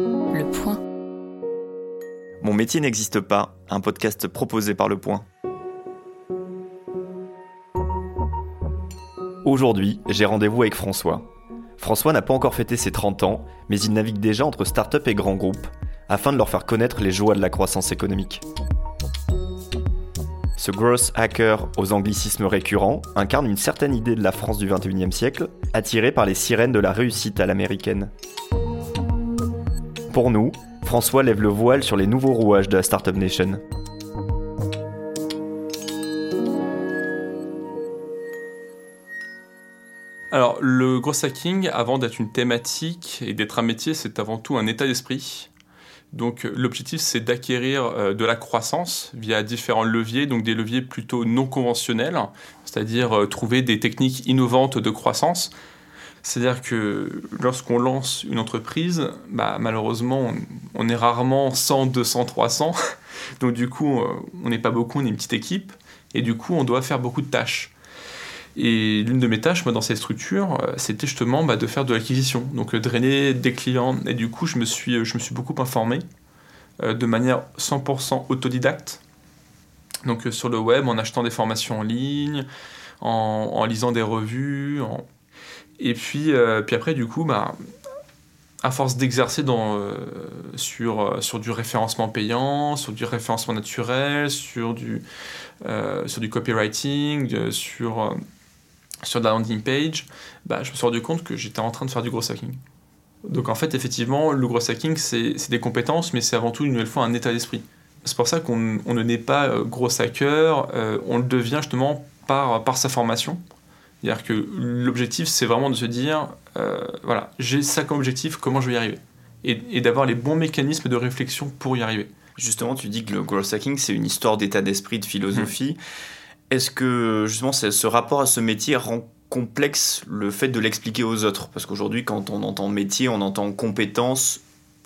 Le Point. Mon métier n'existe pas, un podcast proposé par Le Point. Aujourd'hui, j'ai rendez-vous avec François. François n'a pas encore fêté ses 30 ans, mais il navigue déjà entre start-up et grands groupes, afin de leur faire connaître les joies de la croissance économique. Ce gross hacker aux anglicismes récurrents incarne une certaine idée de la France du 21e siècle, attirée par les sirènes de la réussite à l'américaine. Pour nous, François lève le voile sur les nouveaux rouages de la Startup Nation. Alors, le gros hacking, avant d'être une thématique et d'être un métier, c'est avant tout un état d'esprit. Donc l'objectif c'est d'acquérir euh, de la croissance via différents leviers, donc des leviers plutôt non conventionnels, c'est-à-dire euh, trouver des techniques innovantes de croissance. C'est-à-dire que lorsqu'on lance une entreprise, bah, malheureusement on, est rarement 100, 200, 300, donc du coup euh, on n'est pas beaucoup, on est une petite équipe, et du coup on doit faire beaucoup de tâches. Et l'une de mes tâches, moi, dans cette structure, euh, c'était justement bah, de faire de l'acquisition, donc euh, drainer des clients. Et du coup, je me suis, beaucoup informé de manière 100% autodidacte. Donc sur le web, en achetant des formations en ligne, en, lisant des revues. Et puis, puis après, du coup, bah, à force d'exercer sur, sur du référencement payant, sur du référencement naturel, sur du, sur du copywriting, sur sur la landing page, bah, je me suis rendu compte que j'étais en train de faire du gros hacking. Donc en fait, effectivement, le gros hacking, c'est des compétences, mais c'est avant tout, une nouvelle fois, un état d'esprit. C'est pour ça qu'on ne naît pas euh, gros hacker, euh, on le devient justement par, par sa formation. C'est-à-dire que l'objectif, c'est vraiment de se dire, euh, voilà, j'ai ça comme objectif, comment je vais y arriver? Et, et d'avoir les bons mécanismes de réflexion pour y arriver. Justement, tu dis que le growth hacking, c'est une histoire d'état d'esprit, de philosophie. Mmh. Est-ce que justement ce rapport à ce métier rend complexe le fait de l'expliquer aux autres? Parce qu'aujourd'hui, quand on entend métier, on entend compétences,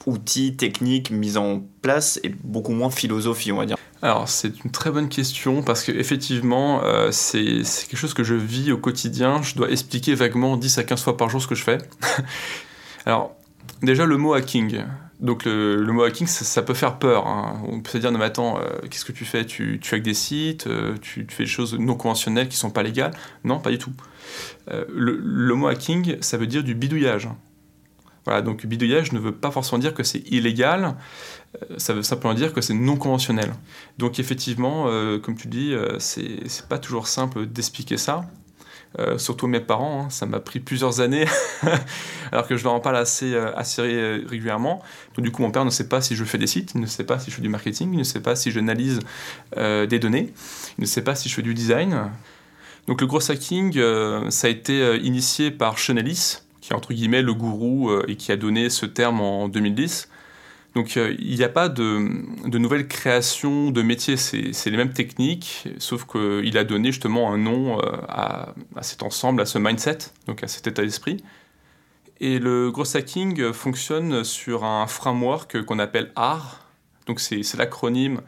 outils, techniques mis en place et beaucoup moins philosophie, on va dire. Alors c'est une très bonne question parce qu'effectivement euh, c'est quelque chose que je vis au quotidien. Je dois expliquer vaguement 10 à 15 fois par jour ce que je fais. Alors déjà le mot hacking. Donc le, mot hacking, ça, peut faire peur. Hein. On peut se dire, non mais attends, euh, qu'est-ce que tu fais? Tu, tu des sites, euh, tu, fais des choses non conventionnelles qui sont pas légales? Non, pas du tout. Euh, le, mot hacking, ça veut dire du bidouillage. Voilà, donc bidouillage ne veut pas forcément dire que c'est illégal, ça veut simplement dire que c'est non conventionnel. Donc effectivement, comme tu dis, c'est pas toujours simple d'expliquer ça. Euh, surtout mes parents. Hein. ça m'a pris plusieurs années, alors que je leur en parle assez, euh, régulièrement. Donc, du coup, mon père ne sait pas si je fais des sites, il ne sait pas si je fais du marketing, il ne sait pas si j'analyse euh, des données, il ne sait pas si je fais du design. Donc, le gros hacking, ça a été initié par Chenelis, qui est entre guillemets le gourou et qui a donné ce terme en 2010. Donc euh, il n'y a pas de, de nouvelles de métiers, c'est les mêmes techniques, sauf qu'il a donné justement un nom euh, à, cet ensemble, à ce mindset, donc à cet état d'esprit. Et le gros hacking fonctionne sur un framework qu'on appelle AR, donc c'est l'acronyme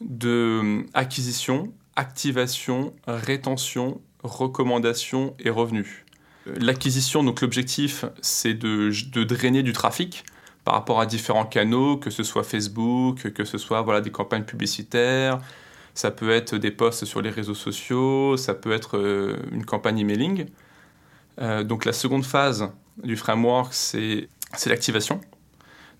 de acquisition, activation, rétention, recommandation et revenu. L'acquisition, donc l'objectif, c'est de, drainer du trafic, par rapport à différents canaux, que ce soit Facebook, que ce soit voilà, des campagnes publicitaires, ça peut être des posts sur les réseaux sociaux, ça peut être euh, une campagne emailing. Euh, donc la seconde phase du framework, c'est l'activation.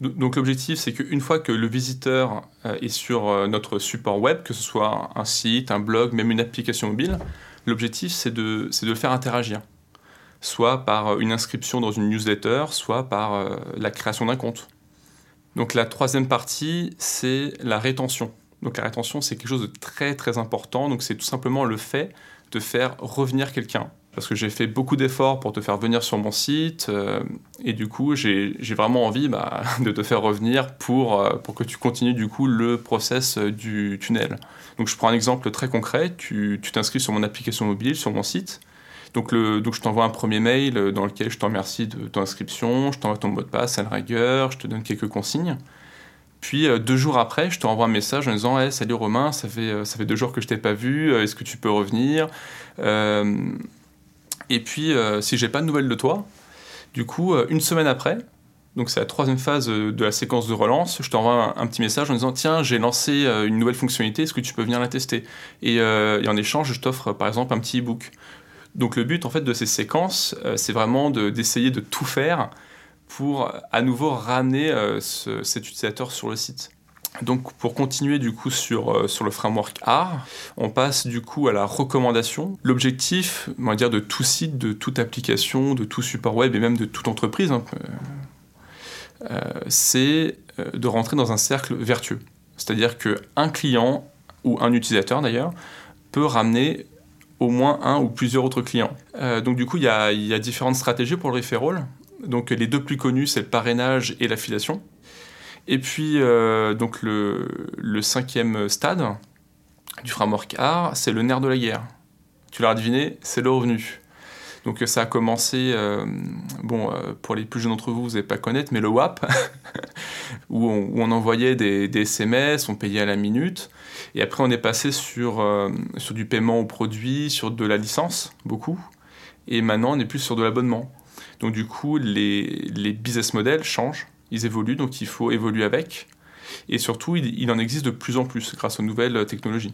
Donc l'objectif, c'est qu'une fois que le visiteur euh, est sur notre support web, que ce soit un site, un blog, même une application mobile, l'objectif, c'est de le faire interagir soit par une inscription dans une newsletter, soit par euh, la création d'un compte. Donc la troisième partie, c'est la rétention. Donc la rétention, c'est quelque chose de très très important. Donc c'est tout simplement le fait de faire revenir quelqu'un. Parce que j'ai fait beaucoup d'efforts pour te faire venir sur mon site, euh, et du coup j'ai vraiment envie bah, de te faire revenir pour, euh, pour que tu continues du coup le process du tunnel. Donc je prends un exemple très concret, tu t'inscris sur mon application mobile, sur mon site, donc, je t'envoie un premier mail euh, dans lequel je te remercie de ton inscription, je t'envoie ton mot de passe à rigueur, je te donne quelques consignes. Puis euh, deux jours après, je te renvoie un message en disant hey, Salut Romain, ça fait, euh, ça fait deux jours que je t'ai pas vu, est-ce que tu peux revenir? Et puis, si j'ai pas de nouvelles de toi, du coup, une semaine après, Donc c'est la troisième phase de la séquence de relance. Je t'envoie un, petit message en disant tiens j'ai lancé une nouvelle fonctionnalité, est-ce que tu peux venir la tester? Et, en échange je t'offre par exemple un petit e-book. Donc le but en fait de ces séquences, c'est vraiment d'essayer de, tout faire pour à nouveau ramener cet utilisateur sur le site. Donc pour continuer du coup sur, euh, sur le framework R, on passe du coup à la recommandation. L'objectif, on va dire, de tout site, de toute application, de tout support web et même de toute entreprise, hein, euh, euh, c'est de rentrer dans un cercle vertueux. C'est-à-dire qu'un client, ou un utilisateur d'ailleurs, peut ramener au moins un ou plusieurs autres clients. donc du coup, il y a, différentes stratégies pour le referral. Donc les deux plus connus, c'est le parrainage et l'affiliation. Et puis, euh, donc le, cinquième stade du framework art, c'est le nerf de la guerre. Tu l'as deviné, c'est le revenu. Donc ça a commencé, euh, bon, euh, pour les plus jeunes d'entre vous, vous n'allez pas connaître, mais le WAP, où, on, envoyait des, SMS, on payait à la minute. Et après, on est passé sur, sur du paiement au produit, sur de la licence, beaucoup. Et maintenant, on est plus sur de l'abonnement. Donc du coup, les, les business models changent ils évoluent, donc il faut évoluer avec. Et surtout, il, en existe de plus en plus grâce aux nouvelles technologies.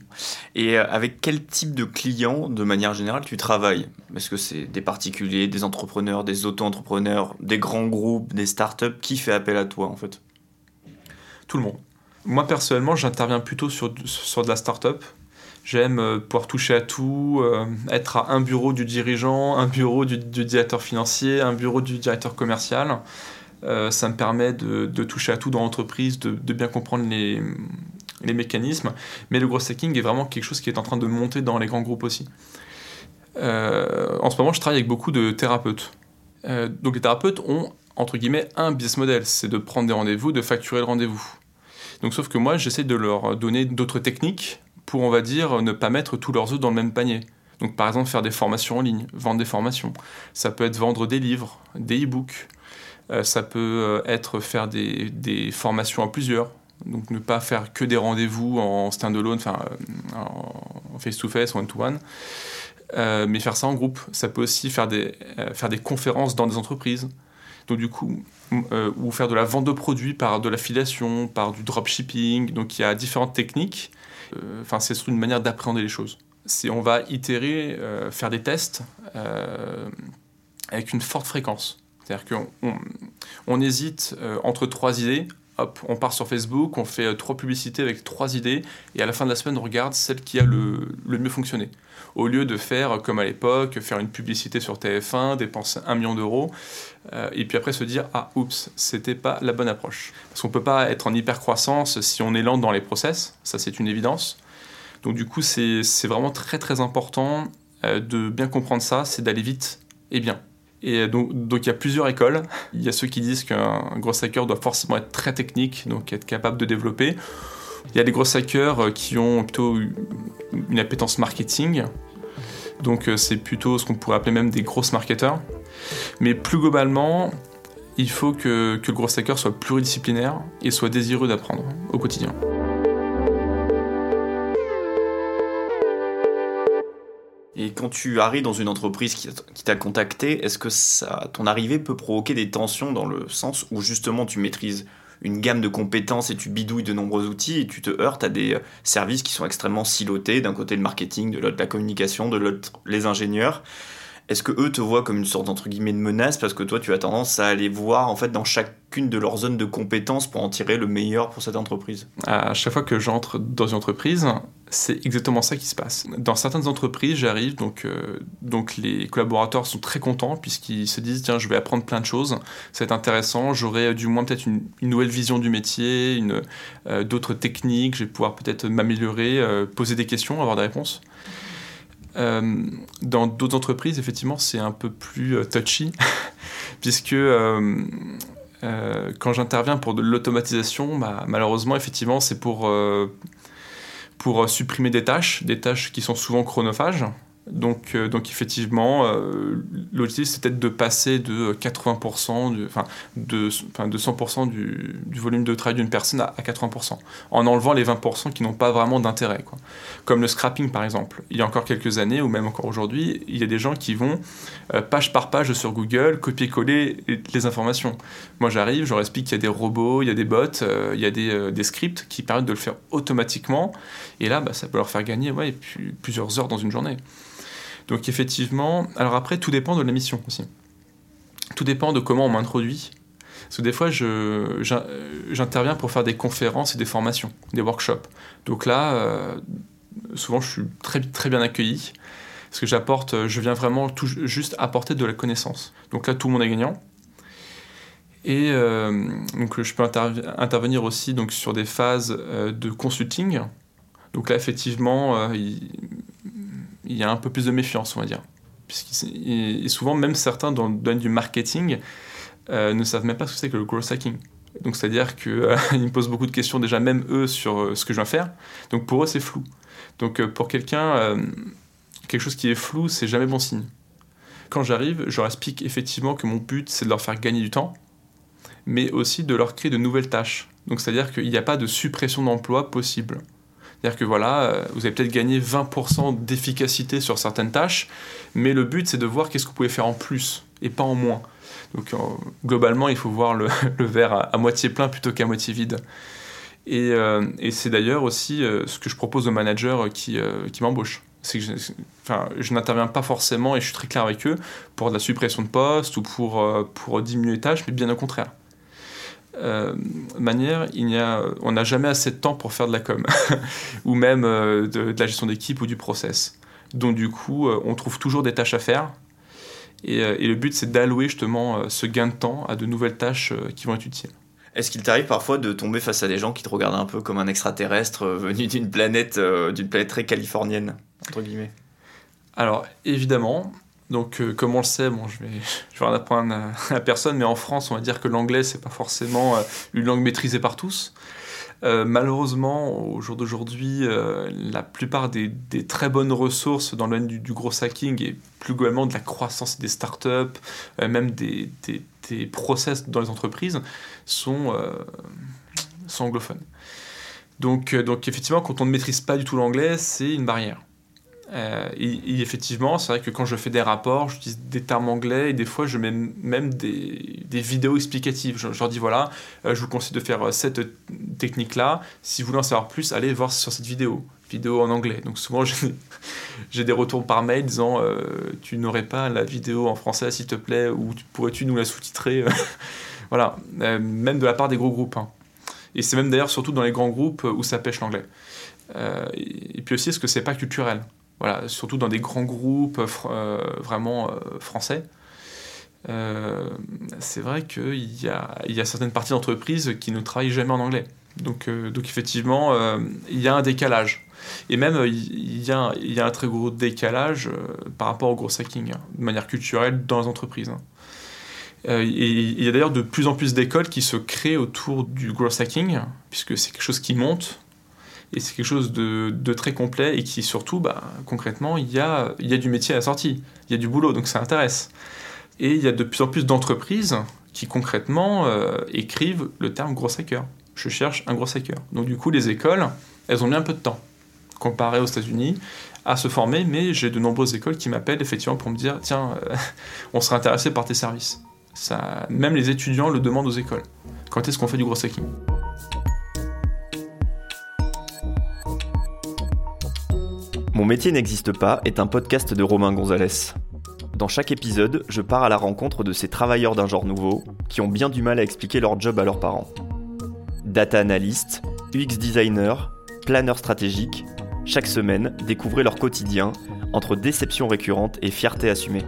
Et euh, avec quel type de clients, de manière générale, tu travailles? Est-ce que c'est des particuliers, des entrepreneurs, des auto-entrepreneurs, des grands groupes, des startups? Qui fait appel à toi, en fait? Tout le monde. Moi, personnellement, j'interviens plutôt sur, sur de la startup. J'aime euh, pouvoir toucher à tout, euh, être à un bureau du dirigeant, un bureau du, directeur financier, un bureau du directeur commercial. Euh, ça me permet de, toucher à tout dans l'entreprise, de, bien comprendre les, mécanismes. Mais le gros hacking est vraiment quelque chose qui est en train de monter dans les grands groupes aussi. En ce moment, je travaille avec beaucoup de thérapeutes. Donc les thérapeutes ont, entre guillemets, un business model, c'est de prendre des rendez-vous, de facturer le rendez-vous. Donc sauf que moi, j'essaie de leur donner d'autres techniques pour, on va dire, ne pas mettre tous leurs œufs dans le même panier. Donc par exemple, faire des formations en ligne, vendre des formations. Ça peut être vendre des livres, des e-books, euh, ça peut euh, être faire des, formations à plusieurs, donc ne pas faire que des rendez-vous en stand-alone, euh, en face-to-face, one-to-one, mais faire ça en groupe. Ça peut aussi faire des conférences dans des entreprises. Donc du coup, ou faire de la vente de produits par de l'affiliation, par du dropshipping. Donc il y a différentes techniques. Enfin, c'est une manière d'appréhender les choses. C'est on va itérer, faire des tests avec une forte fréquence. C'est-à-dire qu'on on, hésite euh, entre trois idées. On part sur Facebook, on fait euh, trois publicités avec trois idées, et à la fin de la semaine, on regarde celle qui a le, mieux fonctionné. Au lieu de faire, euh, comme à l'époque, faire une publicité sur TF1, dépenser un million d'euros, et puis après se dire Ah, oups, c'était pas la bonne approche. Parce qu'on peut pas être en hyper croissance si on est lent dans les process, ça c'est une évidence. Donc du coup, c'est vraiment très très important de bien comprendre ça, c'est d'aller vite et bien. Et donc, il y a plusieurs écoles. Il y a ceux qui disent qu'un gros hacker doit forcément être très technique, donc être capable de développer. Il y a des gros hackers euh, qui ont plutôt une appétence marketing. Donc euh, c'est plutôt ce qu'on pourrait appeler même des grosses marketeurs. Mais plus globalement, il faut que, que le gros hacker soit pluridisciplinaire et soit désireux d'apprendre au quotidien. Et quand tu arrives dans une entreprise qui, t'a contacté, est-ce que ton arrivée peut provoquer des tensions dans le sens où justement tu maîtrises une gamme de compétences et tu bidouilles de nombreux outils et tu te heurtes à des services qui sont extrêmement silotés, d'un côté le marketing, de l'autre la communication, de l'autre les ingénieurs. Est-ce que eux te voient comme une sorte d'entre guillemets de menace parce que toi tu as tendance à aller voir en fait dans chacune de leurs zones de compétences pour en tirer le meilleur pour cette entreprise? À chaque fois que j'entre dans une entreprise, c'est exactement ça qui se passe. Dans certaines entreprises, j'arrive donc euh, donc les collaborateurs sont très contents puisqu'ils se disent tiens je vais apprendre plein de choses, c'est intéressant, j'aurai du moins peut-être une, nouvelle vision du métier, euh, d'autres techniques, je vais pouvoir peut-être m'améliorer, euh, poser des questions, avoir des réponses. Euh, dans d'autres entreprises, effectivement, c'est un peu plus euh, touchy, puisque euh, quand j'interviens pour de l'automatisation, bah, malheureusement, effectivement, c'est pour, pour supprimer des tâches, des tâches qui sont souvent chronophages. Donc, euh, donc effectivement, euh, l'objectif c'est peut-être de passer de 80%, enfin de, enfin, de 100% du, volume de travail d'une personne à, 80%, en enlevant les 20% qui n'ont pas vraiment d'intérêt. Comme le scrapping par exemple. Il y a encore quelques années, ou même encore aujourd'hui, il y a des gens qui vont euh, page par page sur Google copier-coller les informations. Moi j'arrive, je leur explique qu'il y a des robots, il y a des bots, il y a des, des, scripts qui permettent de le faire automatiquement, et là bah, ça peut leur faire gagner ouais, plusieurs heures dans une journée. Donc effectivement, alors après, tout dépend de la mission aussi. Tout dépend de comment on m'introduit. Parce que des fois, j'interviens pour faire des conférences et des formations, des workshops. Donc là, euh, souvent, je suis très, très bien accueilli. Parce que j'apporte, je viens vraiment juste apporter de la connaissance. Donc là, tout le monde est gagnant. Et euh, donc, je peux intervenir aussi donc, sur des phases euh, de consulting. Donc là, effectivement, il y a un peu plus de méfiance, on va dire. Et souvent, même certains dans le domaine du marketing euh, ne savent même pas ce que c'est que le growth hacking. Donc, c'est-à-dire qu'ils euh, me posent beaucoup de questions, déjà même eux, sur euh, ce que je viens faire. Donc, pour eux, c'est flou. Donc, pour quelqu'un, quelque chose qui est flou, c'est jamais bon signe. Quand j'arrive, je leur explique effectivement que mon but, c'est de leur faire gagner du temps, mais aussi de leur créer de nouvelles tâches. Donc, c'est-à-dire qu'il n'y a pas de suppression d'emploi possible. C'est-à-dire que euh, vous avez peut-être gagné 20% d'efficacité sur certaines tâches, mais le but c'est de voir qu'est-ce que vous pouvez faire en plus et pas en moins. Donc euh, globalement, il faut voir le, verre à, moitié plein plutôt qu'à moitié vide. Et, euh, c'est d'ailleurs aussi ce que je propose aux managers qui, m'embauchent. Je n'interviens pas forcément, et je suis très clair avec eux, pour de la suppression de postes ou pour, pour diminuer les tâches, mais bien au contraire. Euh, manière, il y a, on n'a jamais assez de temps pour faire de la com, ou même euh, de, la gestion d'équipe ou du process. Donc du coup, euh, on trouve toujours des tâches à faire, et, le but c'est d'allouer justement ce gain de temps à de nouvelles tâches qui vont être utiles. Est-ce qu'il t'arrive parfois de tomber face à des gens qui te regardent un peu comme un extraterrestre venu d'une planète, d'une planète très californienne, entre guillemets? Alors évidemment, donc, euh, comme on le sait, bon, je vais, je vais en apprendre à, personne, mais en France, on va dire que l'anglais, c'est pas forcément euh, une langue maîtrisée par tous. Euh, malheureusement, au jour d'aujourd'hui, la plupart des, très bonnes ressources dans le domaine du, gros hacking et plus globalement de la croissance des startups, même des, process dans les entreprises, sont, sont anglophones. Donc, donc, effectivement, quand on ne maîtrise pas du tout l'anglais, c'est une barrière. Euh, et, effectivement, c'est vrai que quand je fais des rapports, j'utilise des termes anglais et des fois je mets même des, des vidéos explicatives. Je, leur dis voilà, euh, je vous conseille de faire euh, cette technique-là. Si vous voulez en savoir plus, allez voir sur cette vidéo, vidéo en anglais. Donc souvent j'ai des retours par mail disant tu n'aurais pas la vidéo en français s'il te plaît ou pourrais-tu nous la sous-titrer? Voilà, même de la part des gros groupes. Hein. Et c'est même d'ailleurs surtout dans les grands groupes où ça pêche l'anglais. et puis aussi, est-ce que c'est pas culturel? Voilà, surtout dans des grands groupes euh, vraiment euh, français. Euh, c'est vrai qu'il y a, y a certaines parties d'entreprise qui ne travaillent jamais en anglais. Donc, donc effectivement, il y a un décalage. Et même, il y a, un très gros décalage par rapport au gros hacking, hein, de manière culturelle, dans les entreprises. Hein. il y a d'ailleurs de plus en plus d'écoles qui se créent autour du growth hacking, puisque c'est quelque chose qui monte, et c'est quelque chose de, très complet et qui surtout, bah, concrètement, il y, a, il y a du métier à la sortie, il y a du boulot, donc ça intéresse. Et il y a de plus en plus d'entreprises qui concrètement euh, écrivent le terme gros hacker. Je cherche un gros hacker. Donc du coup, les écoles, elles ont mis un peu de temps, comparé aux États-Unis, à se former, mais j'ai de nombreuses écoles qui m'appellent effectivement pour me dire, tiens, euh, on serait intéressé par tes services. Ça, même les étudiants le demandent aux écoles. Quand est-ce qu'on fait du gros hacking? Mon métier n'existe pas est un podcast de Romain Gonzalez. Dans chaque épisode, je pars à la rencontre de ces travailleurs d'un genre nouveau qui ont bien du mal à expliquer leur job à leurs parents. Data analyst, UX designer, planeur stratégique, chaque semaine, découvrez leur quotidien entre déception récurrente et fierté assumée.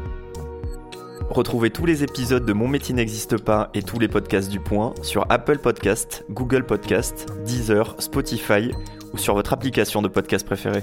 Retrouvez tous les épisodes de Mon métier n'existe pas et tous les podcasts du Point sur Apple Podcast, Google Podcast, Deezer, Spotify ou sur votre application de podcast préférée.